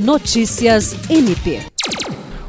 Notícias MP.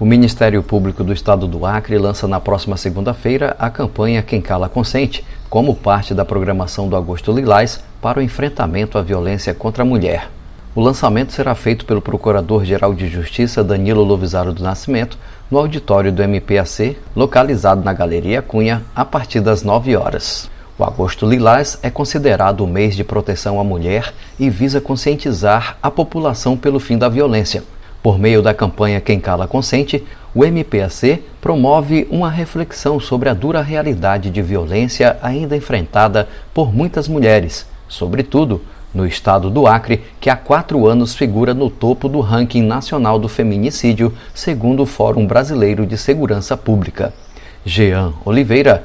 O Ministério Público do Estado do Acre lança na próxima segunda-feira a campanha Quem Cala Consente, como parte da programação do Agosto Lilás para o enfrentamento à violência contra a mulher. O lançamento será feito pelo Procurador-Geral de Justiça Danilo Lovisaro do Nascimento no auditório do MPAC, localizado na Galeria Cunha, a partir das 9 horas. O Agosto Lilás é considerado o mês de proteção à mulher e visa conscientizar a população pelo fim da violência. Por meio da campanha Quem Cala Consente, o MPAC promove uma reflexão sobre a dura realidade de violência ainda enfrentada por muitas mulheres, sobretudo no estado do Acre, que há quatro anos figura no topo do ranking nacional do feminicídio, segundo o Fórum Brasileiro de Segurança Pública. Jean Oliveira,